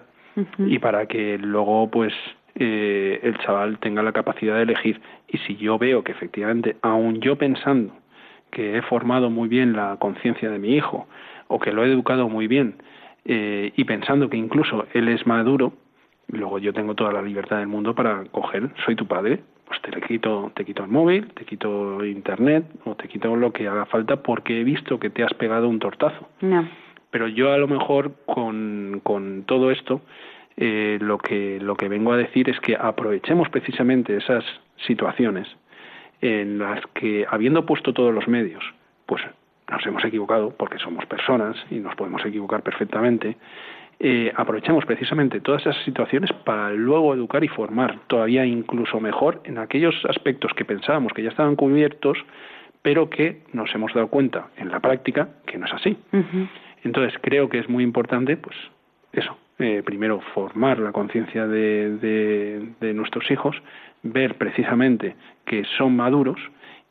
Y para que luego pues eh, el chaval tenga la capacidad de elegir. Y si yo veo que efectivamente aun yo pensando que he formado muy bien la conciencia de mi hijo o que lo he educado muy bien eh, y pensando que incluso él es maduro, luego yo tengo toda la libertad del mundo para coger, soy tu padre, pues te le quito, te quito el móvil, te quito internet o te quito lo que haga falta porque he visto que te has pegado un tortazo. No. Pero yo a lo mejor con, con todo esto eh, lo que lo que vengo a decir es que aprovechemos precisamente esas situaciones en las que, habiendo puesto todos los medios, pues nos hemos equivocado, porque somos personas y nos podemos equivocar perfectamente, eh, aprovechemos precisamente todas esas situaciones para luego educar y formar todavía incluso mejor en aquellos aspectos que pensábamos que ya estaban cubiertos, pero que nos hemos dado cuenta en la práctica que no es así. Entonces creo que es muy importante, pues eso, eh, primero formar la conciencia de, de, nuestros hijos, ver precisamente que son maduros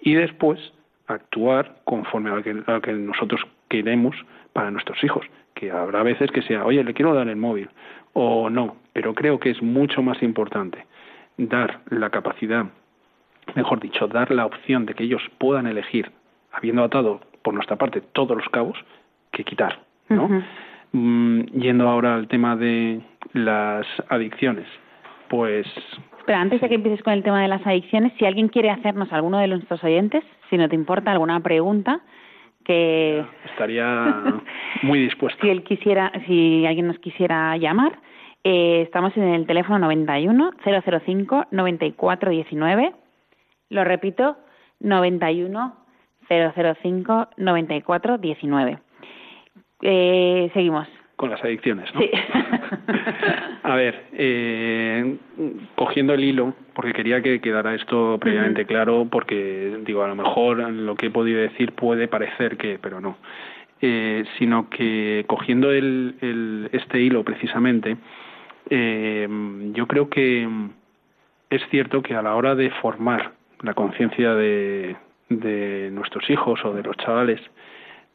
y después actuar conforme a lo que, a que nosotros queremos para nuestros hijos. Que habrá veces que sea, oye, le quiero dar el móvil o no, pero creo que es mucho más importante dar la capacidad, mejor dicho, dar la opción de que ellos puedan elegir, habiendo atado por nuestra parte todos los cabos, que quitar, ¿no? Mm, yendo ahora al tema de las adicciones, pues... Pero antes de que empieces con el tema de las adicciones, si alguien quiere hacernos alguno de nuestros oyentes, si no te importa alguna pregunta, que estaría muy dispuesto. si él quisiera, si alguien nos quisiera llamar, eh, estamos en el teléfono 91 005 94 19. Lo repito, 91 005 94 19. Eh, seguimos. Con las adicciones, ¿no? Sí. a ver, eh, cogiendo el hilo, porque quería que quedara esto previamente claro, porque digo, a lo mejor lo que he podido decir puede parecer que, pero no. Eh, sino que cogiendo el, el, este hilo precisamente, eh, yo creo que es cierto que a la hora de formar la conciencia de, de nuestros hijos o de los chavales,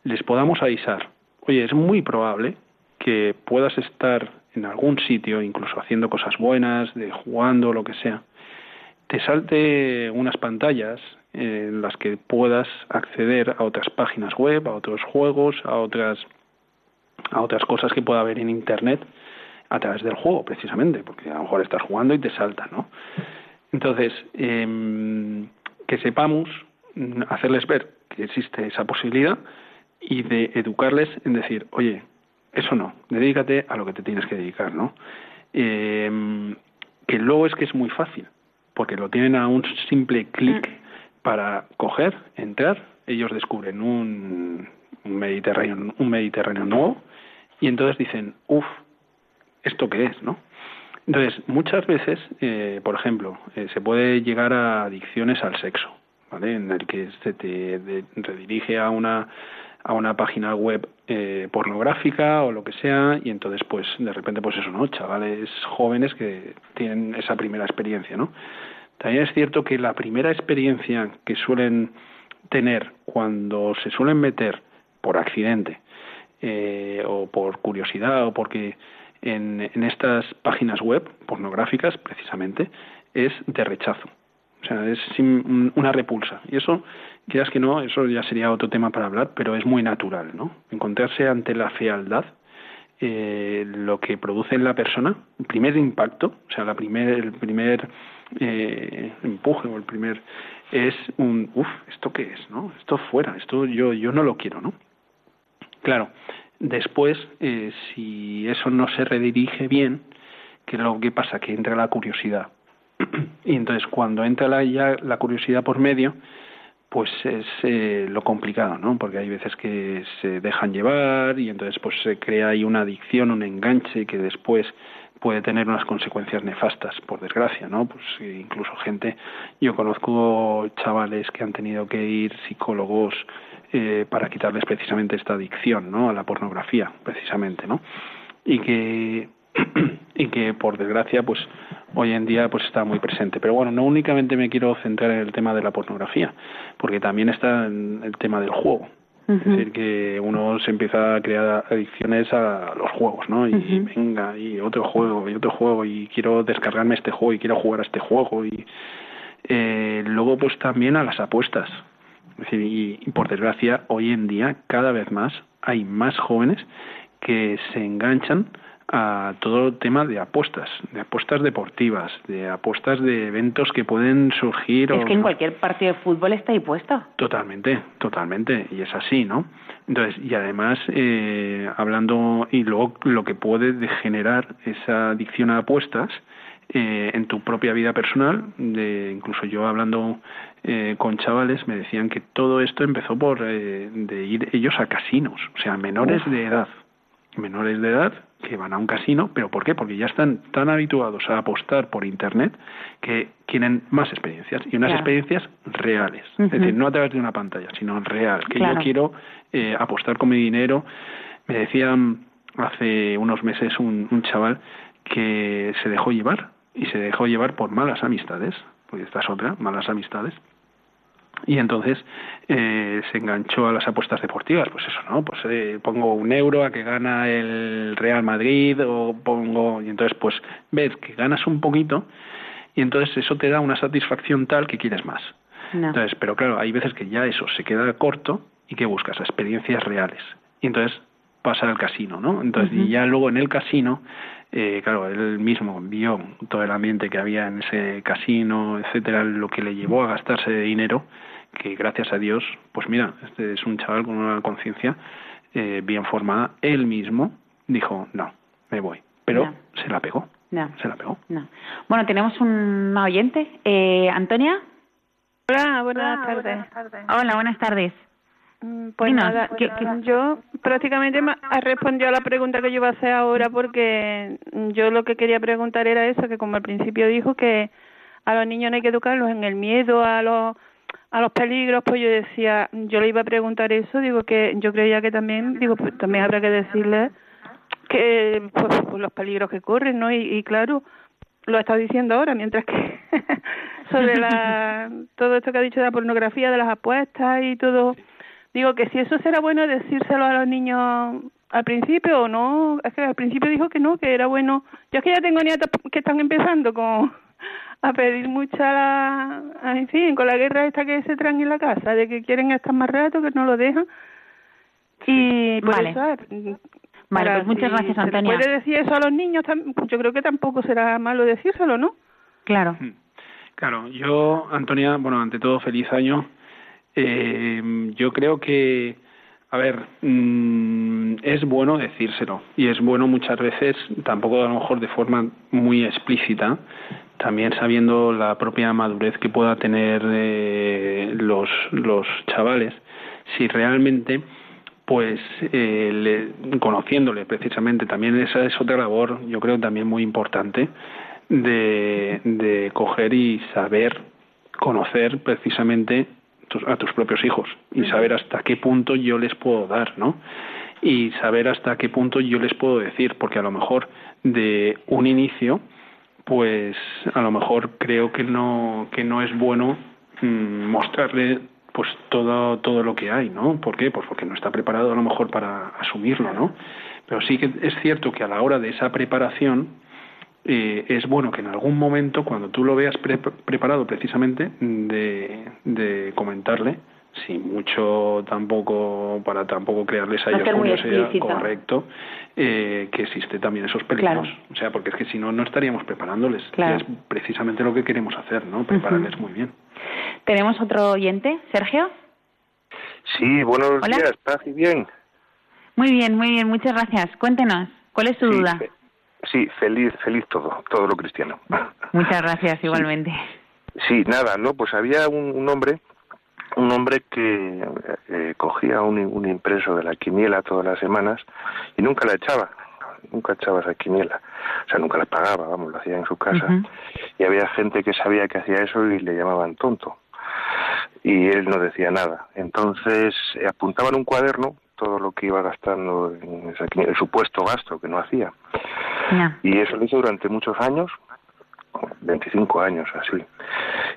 les podamos avisar oye, es muy probable que puedas estar en algún sitio, incluso haciendo cosas buenas, de jugando, lo que sea, te salte unas pantallas en las que puedas acceder a otras páginas web, a otros juegos, a otras a otras cosas que pueda haber en internet a través del juego, precisamente, porque a lo mejor estás jugando y te salta, ¿no? Entonces, eh, que sepamos hacerles ver que existe esa posibilidad y de educarles en decir, oye, eso no, dedícate a lo que te tienes que dedicar, ¿no? Eh, que luego es que es muy fácil, porque lo tienen a un simple clic mm. para coger, entrar, ellos descubren un, Mediterráneo, un Mediterráneo nuevo y entonces dicen, uff, ¿esto qué es, no? Entonces, muchas veces, eh, por ejemplo, eh, se puede llegar a adicciones al sexo, ¿vale? En el que se te redirige a una a una página web eh, pornográfica o lo que sea y entonces pues de repente pues eso no chavales jóvenes que tienen esa primera experiencia no también es cierto que la primera experiencia que suelen tener cuando se suelen meter por accidente eh, o por curiosidad o porque en, en estas páginas web pornográficas precisamente es de rechazo. O sea, es una repulsa. Y eso, quieras que no, eso ya sería otro tema para hablar, pero es muy natural, ¿no? Encontrarse ante la fealdad, eh, lo que produce en la persona, el primer impacto, o sea, la primer, el primer eh, empuje o el primer es un, uff, ¿esto qué es? ¿no? Esto fuera, esto yo, yo no lo quiero, ¿no? Claro, después, eh, si eso no se redirige bien, ¿qué lo que pasa? Que entra la curiosidad. y entonces, cuando entra la, ya la curiosidad por medio, pues es eh, lo complicado, ¿no? Porque hay veces que se dejan llevar y entonces pues se crea ahí una adicción, un enganche que después puede tener unas consecuencias nefastas, por desgracia, ¿no? Pues incluso gente, yo conozco chavales que han tenido que ir psicólogos eh, para quitarles precisamente esta adicción, ¿no? A la pornografía, precisamente, ¿no? Y que y que por desgracia pues hoy en día pues está muy presente pero bueno no únicamente me quiero centrar en el tema de la pornografía porque también está en el tema del juego es decir, que uno se empieza a crear adicciones a los juegos, ¿no? Y venga, y otro juego, y otro juego, y quiero descargarme este juego, y quiero jugar a este juego, y eh, luego pues también a las apuestas. Es decir, y por desgracia, hoy en día cada vez más hay más jóvenes que se enganchan a todo el tema de apuestas, de apuestas deportivas, de apuestas de eventos que pueden surgir. Es que en cualquier partido de fútbol está ahí puesto. Totalmente, totalmente, y es así, ¿no? Entonces, y además, eh, hablando, y luego lo que puede degenerar esa adicción a apuestas eh, en tu propia vida personal, de, incluso yo hablando eh, con chavales me decían que todo esto empezó por eh, de ir ellos a casinos, o sea, menores de edad, menores de edad que van a un casino, pero ¿por qué? Porque ya están tan habituados a apostar por Internet que quieren más experiencias y unas experiencias reales, es decir, no a través de una pantalla, sino real, que yo quiero eh, apostar con mi dinero. Me decían hace unos meses un, un chaval que se dejó llevar y se dejó llevar por malas amistades, porque esta es otra, malas amistades, y entonces eh, se enganchó a las apuestas deportivas. Pues eso no pues eh, pongo un euro a que gana el Real Madrid o pongo y entonces pues ves que ganas un poquito y entonces eso te da una satisfacción tal que quieres más. Entonces pero claro hay veces que ya eso se queda corto y que buscas experiencias reales. Y entonces pasa al casino no entonces y ya luego en el casino eh, claro, él mismo vio todo el ambiente que había en ese casino, etcétera, lo que le llevó a gastarse de dinero que gracias a Dios, pues mira, este es un chaval con una conciencia eh, bien formada. Él mismo dijo, no, me voy. Pero se la pegó. Se la pegó. Bueno, tenemos un oyente. Eh, ¿Antonia? Hola, buenas, tardes. Hola, buenas tardes. Mm, pues nada, yo prácticamente me respondido a la pregunta que yo iba a hacer ahora porque yo lo que quería preguntar era eso, que como al principio dijo que a los niños no hay que educarlos en el miedo a los a los peligros, pues yo decía, yo le iba a preguntar eso, digo que yo creía que también, digo, pues también habrá que decirle que pues, pues los peligros que corren, ¿no? Y, claro, lo estado diciendo ahora, mientras que sobre la, todo esto que ha dicho de la pornografía, de las apuestas y todo, digo que si eso será bueno decírselo a los niños al principio o no, es que al principio dijo que no, que era bueno. Yo es que ya tengo nietos que están empezando con a pedir mucha, en fin, con la guerra esta que se traen en la casa, de que quieren estar más rato, que no lo dejan. Y por vale. eso, vale, pues muchas gracias, Antonia. puede decir eso a los niños, yo creo que tampoco será malo decírselo, ¿no? Claro. Hmm. Claro, yo, Antonia, bueno, ante todo, feliz año. Eh, yo creo que, a ver, mm, mm, es bueno decírselo y es bueno muchas veces, tampoco a lo mejor de forma muy explícita, también sabiendo la propia madurez que pueda tener eh, los, los chavales, si realmente pues eh, conociéndole precisamente también esa es otra labor yo creo también muy importante de, de coger y saber conocer precisamente a tus propios hijos y saber hasta qué punto yo les puedo dar, ¿no? Y saber hasta qué punto yo les puedo decir, porque a lo mejor de un inicio, pues a lo mejor creo que no que no es bueno mm, mostrarle pues todo todo lo que hay, ¿no? ¿Por qué? Pues porque no está preparado a lo mejor para asumirlo, ¿no? Pero sí que es cierto que a la hora de esa preparación eh, es bueno que en algún momento, cuando tú lo veas preparado precisamente, de, de comentarle, sin mucho tampoco, para tampoco crearles a ellos curiosidad, correcto, eh, que existe también esos peligros. O sea, porque es que si no, no estaríamos preparándoles. es precisamente lo que queremos hacer, ¿no? Prepararles muy bien. ¿Tenemos otro oyente? ¿Sergio? Sí, buenos días, paz y bien. Muy bien, muy bien, muchas gracias. Cuéntenos, ¿cuál es su duda? Sí, feliz, feliz todo, todo lo cristiano. Muchas gracias, igualmente. Sí, nada, ¿no? Pues había un, hombre, un hombre que eh, cogía un, un, impreso de la quiniela todas las semanas y nunca la echaba, nunca echaba esa quiniela. O sea, nunca la pagaba, vamos, lo hacía en su casa. Y había gente que sabía que hacía eso y le llamaban tonto. Y él no decía nada. Entonces eh, apuntaba en un cuaderno todo lo que iba gastando en el supuesto gasto que no hacía. Y eso lo hizo durante muchos años, 25 años así.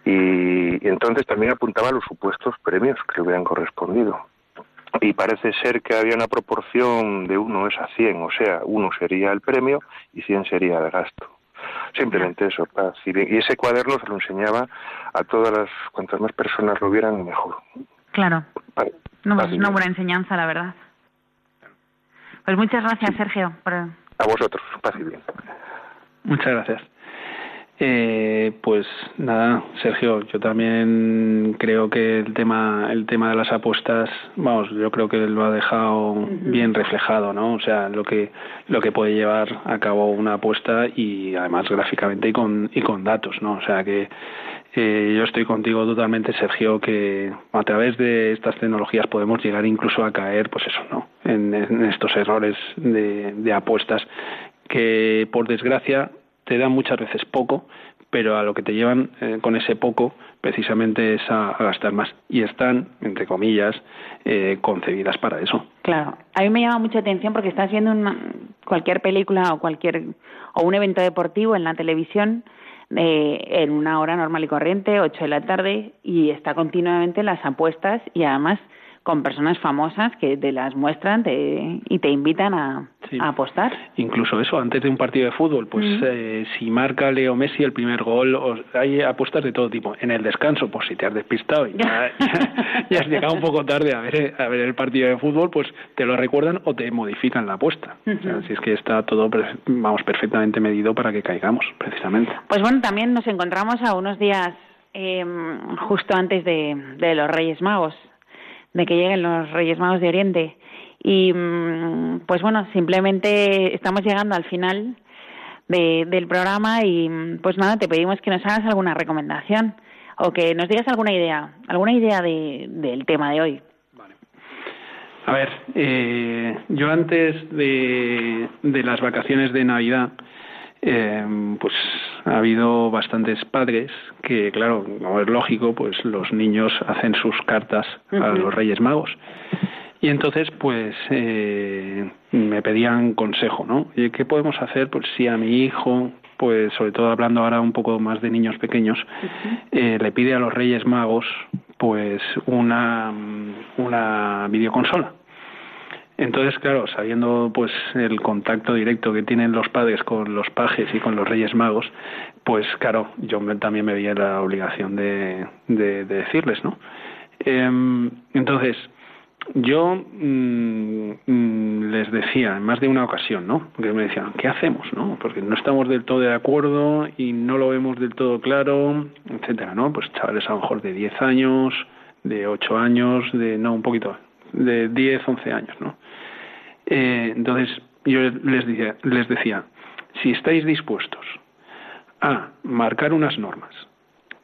Y, entonces también apuntaba los supuestos premios que le hubieran correspondido. Y parece ser que había una proporción de uno es a 100, o sea, uno sería el premio y 100 sería el gasto. Simplemente eso, Y ese cuaderno se lo enseñaba a todas las, cuantas más personas lo vieran, mejor. Claro. No, es una buena enseñanza, la verdad. Pues muchas gracias, Sergio. A vosotros, paz y bien. Muchas gracias. Eh, pues nada, Sergio, yo también creo que el tema, el tema de las apuestas, vamos, yo creo que lo ha dejado bien reflejado, ¿no? O sea, lo que, lo que puede llevar a cabo una apuesta y además gráficamente y con, y con datos, ¿no? O sea que yo estoy contigo totalmente, Sergio, que a través de estas tecnologías podemos llegar incluso a caer, pues eso, ¿no? En, estos errores de, apuestas que, por desgracia, te dan muchas veces poco, pero a lo que te llevan eh, con ese poco precisamente es a, gastar más y están, entre comillas, eh, concebidas para eso. Claro, a mí me llama mucha atención porque estás viendo una, cualquier película o cualquier o un evento deportivo en la televisión en una hora normal y corriente, 8 de la tarde, y está continuamente las apuestas y además con personas famosas que te las muestran y te invitan a, apostar. Incluso eso, antes de un partido de fútbol, pues eh, si marca Leo Messi el primer gol, hay apuestas de todo tipo. En el descanso, pues si te has despistado y ya, has llegado un poco tarde a ver, a ver el partido de fútbol, pues te lo recuerdan o te modifican la apuesta. así es que está todo, vamos, perfectamente medido para que caigamos, precisamente. Pues bueno, también nos encontramos a unos días em, justo antes de los Reyes Magos de que lleguen los Reyes Magos de Oriente. Y mm, pues bueno, simplemente estamos llegando al final del programa y mm, pues nada, te pedimos que nos hagas alguna recomendación o que nos digas alguna idea, alguna idea de, del tema de hoy. A ver, eh, yo antes de, de las vacaciones de Navidad, eh, pues ha habido bastantes padres que, claro, como es lógico, pues los niños hacen sus cartas a los Reyes Magos. Y entonces, pues, eh, me pedían consejo, ¿no? ¿Qué podemos hacer? Pues si a mi hijo, pues, sobre todo hablando ahora un poco más de niños pequeños, eh, le pide a los Reyes Magos, pues, una, una videoconsola. Entonces, claro, sabiendo pues el contacto directo que tienen los padres con los pajes y con los Reyes Magos, pues claro, yo también me vi la obligación de, de, decirles, ¿no? Em, entonces, yo mm, mm, les decía en más de una ocasión, ¿no? Porque me decían, ¿qué hacemos, no? Porque no estamos del todo de acuerdo y no lo vemos del todo claro, etcétera, ¿no? Pues chavales a lo mejor de 10 años, de 8 años, de no, un poquito, de 10, 11 años, ¿no? Eh, entonces, yo les decía, les decía, si estáis dispuestos a marcar unas normas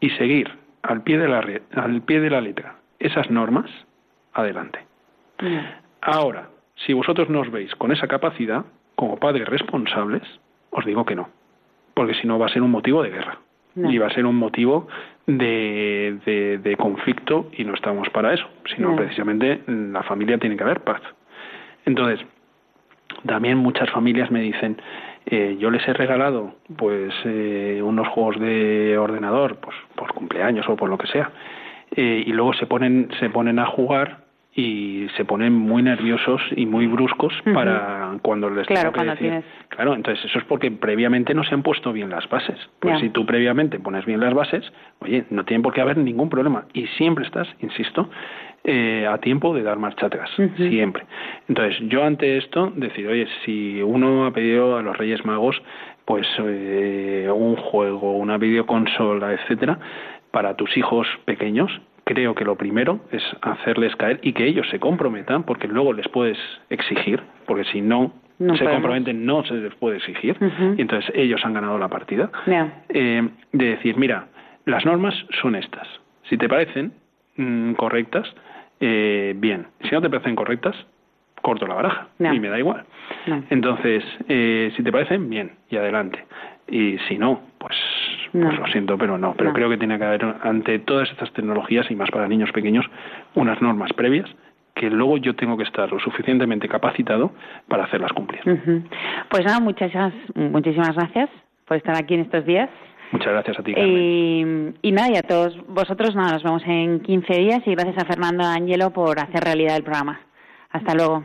y seguir al pie de la, al pie de la letra esas normas, adelante. Ahora, si vosotros no os veis con esa capacidad, como padres responsables, os digo que no, porque si no va a ser un motivo de guerra y va a ser un motivo de, de, conflicto y no estamos para eso, sino precisamente la familia tiene que haber paz. Entonces, también muchas familias me dicen, eh, yo les he regalado pues eh, unos juegos de ordenador pues por cumpleaños o por lo que sea eh, y luego se ponen se ponen a jugar y se ponen muy nerviosos y muy bruscos para cuando les claro, tengo que decir. Claro, entonces eso es porque previamente no se han puesto bien las bases. Pues si tú previamente pones bien las bases, oye, no tiene por qué haber ningún problema y siempre estás, insisto, eh, a tiempo de dar marcha atrás, siempre. Entonces, yo ante esto decir, oye, si uno ha pedido a los Reyes Magos, pues eh, un juego, una videoconsola, etcétera, para tus hijos pequeños, creo que lo primero es hacerles caer y que ellos se comprometan, porque luego les puedes exigir, porque si no, se comprometen no se les puede exigir, y entonces ellos han ganado la partida. Eh, de decir, mira, las normas son estas. Si te parecen mm, correctas, eh, bien. Si no te parecen correctas, corto la baraja y me da igual. Entonces, eh, si te parecen, bien, y adelante. Y si no, pues, pues lo siento, pero no. Pero creo que tiene que haber, ante todas estas tecnologías, y más para niños pequeños, unas normas previas que luego yo tengo que estar lo suficientemente capacitado para hacerlas cumplir. Pues nada, muchas, muchísimas gracias por estar aquí en estos días. Muchas gracias a ti. Carmen. Y, nada, y a todos vosotros, nada, nos vemos en 15 días y gracias a Fernando Angelo por hacer realidad el programa. Hasta luego.